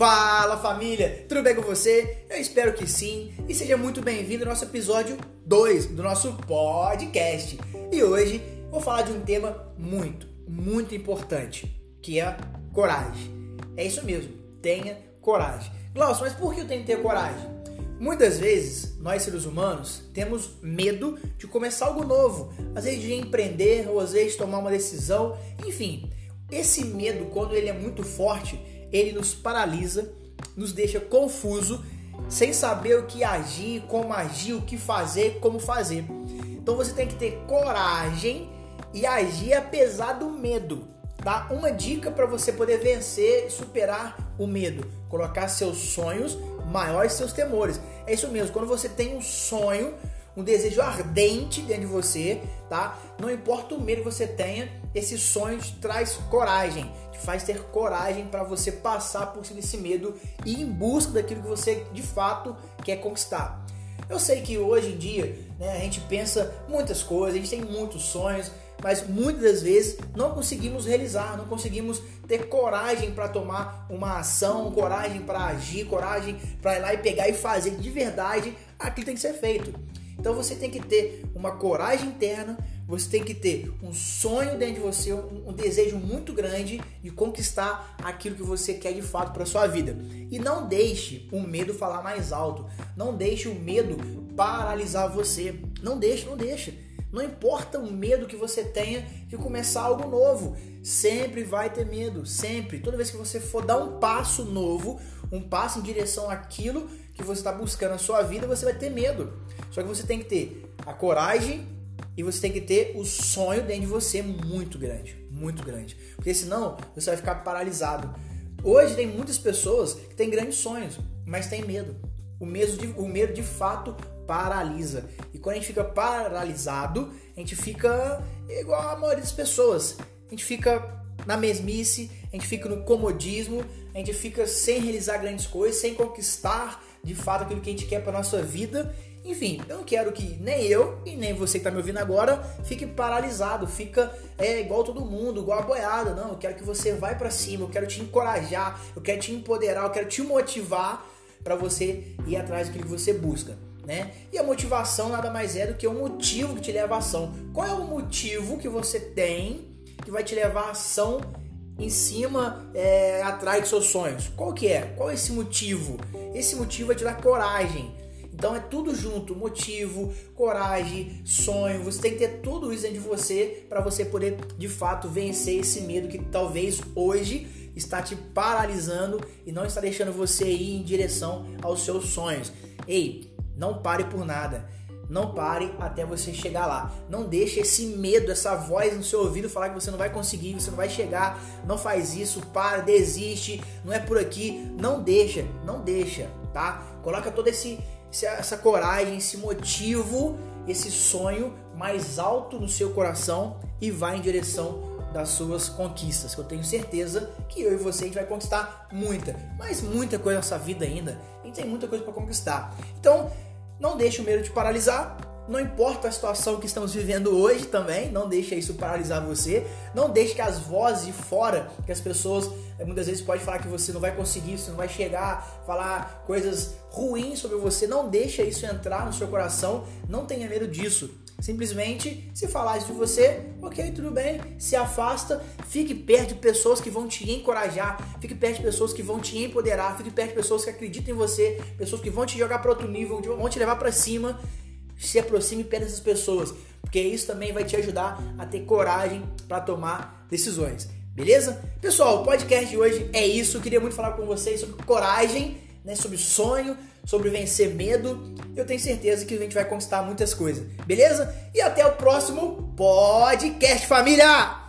Fala família, tudo bem com você? Eu espero que sim e seja muito bem-vindo ao nosso episódio 2 do nosso podcast. E hoje vou falar de um tema muito, muito importante, que é coragem. É isso mesmo, tenha coragem. Glaucio, mas por que eu tenho que ter coragem? Muitas vezes, nós seres humanos temos medo de começar algo novo, às vezes de empreender ou às vezes tomar uma decisão, enfim. Esse medo, quando ele é muito forte, ele nos paralisa, nos deixa confuso, sem saber o que agir, como agir, o que fazer, como fazer. Então você tem que ter coragem e agir apesar do medo. Tá? Uma dica para você poder vencer e superar o medo: colocar seus sonhos maiores seus temores. É isso mesmo, quando você tem um sonho, um desejo ardente dentro de você, tá? Não importa o medo que você tenha, esse sonho te traz coragem, faz ter coragem para você passar por cima desse medo e ir em busca daquilo que você de fato quer conquistar. Eu sei que hoje em dia né, a gente pensa muitas coisas, a gente tem muitos sonhos, mas muitas das vezes não conseguimos realizar, não conseguimos ter coragem para tomar uma ação, coragem para agir, coragem para ir lá e pegar e fazer de verdade aquilo que tem que ser feito. Então você tem que ter uma coragem interna, você tem que ter um sonho dentro de você, um, um desejo muito grande de conquistar aquilo que você quer de fato para sua vida. E não deixe o medo falar mais alto. Não deixe o medo paralisar você. Não deixe, não deixe. Não importa o medo que você tenha de começar algo novo, sempre vai ter medo, sempre. Toda vez que você for dar um passo novo, um passo em direção àquilo que você está buscando na sua vida, você vai ter medo. Só que você tem que ter a coragem e você tem que ter o sonho dentro de você muito grande, muito grande. Porque senão você vai ficar paralisado. Hoje tem muitas pessoas que têm grandes sonhos, mas têm medo. O medo de, o medo de fato paralisa. E quando a gente fica paralisado, a gente fica igual a maioria das pessoas. A gente fica na mesmice, a gente fica no comodismo, a gente fica sem realizar grandes coisas, sem conquistar de fato aquilo que a gente quer para nossa vida. Enfim, eu não quero que nem eu e nem você que está me ouvindo agora fique paralisado, fica é, igual todo mundo, igual a boiada. Não, eu quero que você vá para cima, eu quero te encorajar, eu quero te empoderar, eu quero te motivar para você ir atrás daquilo que você busca. Né? E a motivação nada mais é do que o motivo que te leva à ação. Qual é o motivo que você tem que vai te levar à ação em cima, é, atrás dos seus sonhos. Qual que é? Qual é esse motivo? Esse motivo vai te dar coragem. Então é tudo junto, motivo, coragem, sonho. Você tem que ter tudo isso dentro de você para você poder de fato vencer esse medo que talvez hoje está te paralisando e não está deixando você ir em direção aos seus sonhos. Ei, não pare por nada. Não pare até você chegar lá. Não deixe esse medo, essa voz no seu ouvido falar que você não vai conseguir, você não vai chegar. Não faz isso, para, desiste, não é por aqui. Não deixa, não deixa, tá? Coloca toda esse, essa coragem, esse motivo, esse sonho mais alto no seu coração e vai em direção das suas conquistas, que eu tenho certeza que eu e você a gente vai conquistar muita, mas muita coisa nessa vida ainda. A gente tem muita coisa para conquistar. Então, não deixe o medo te paralisar. Não importa a situação que estamos vivendo hoje também, não deixe isso paralisar você. Não deixe que as vozes de fora, que as pessoas eh, muitas vezes podem falar que você não vai conseguir, você não vai chegar, falar coisas ruins sobre você. Não deixe isso entrar no seu coração. Não tenha medo disso. Simplesmente, se falar isso de você, ok, tudo bem, se afasta, fique perto de pessoas que vão te encorajar, fique perto de pessoas que vão te empoderar, fique perto de pessoas que acreditam em você, pessoas que vão te jogar para outro nível, vão te levar para cima. Se aproxime perto dessas pessoas, porque isso também vai te ajudar a ter coragem para tomar decisões. Beleza? Pessoal, o podcast de hoje é isso. Eu queria muito falar com vocês sobre coragem, né, sobre sonho, sobre vencer medo. Eu tenho certeza que a gente vai conquistar muitas coisas, beleza? E até o próximo podcast, família!